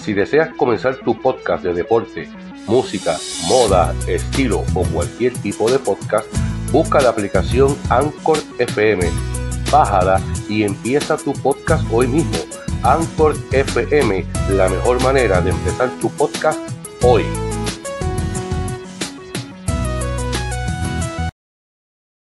Si deseas comenzar tu podcast de deporte, música, moda, estilo o cualquier tipo de podcast, busca la aplicación Anchor FM, bájala y empieza tu podcast hoy mismo. Anchor FM, la mejor manera de empezar tu podcast hoy.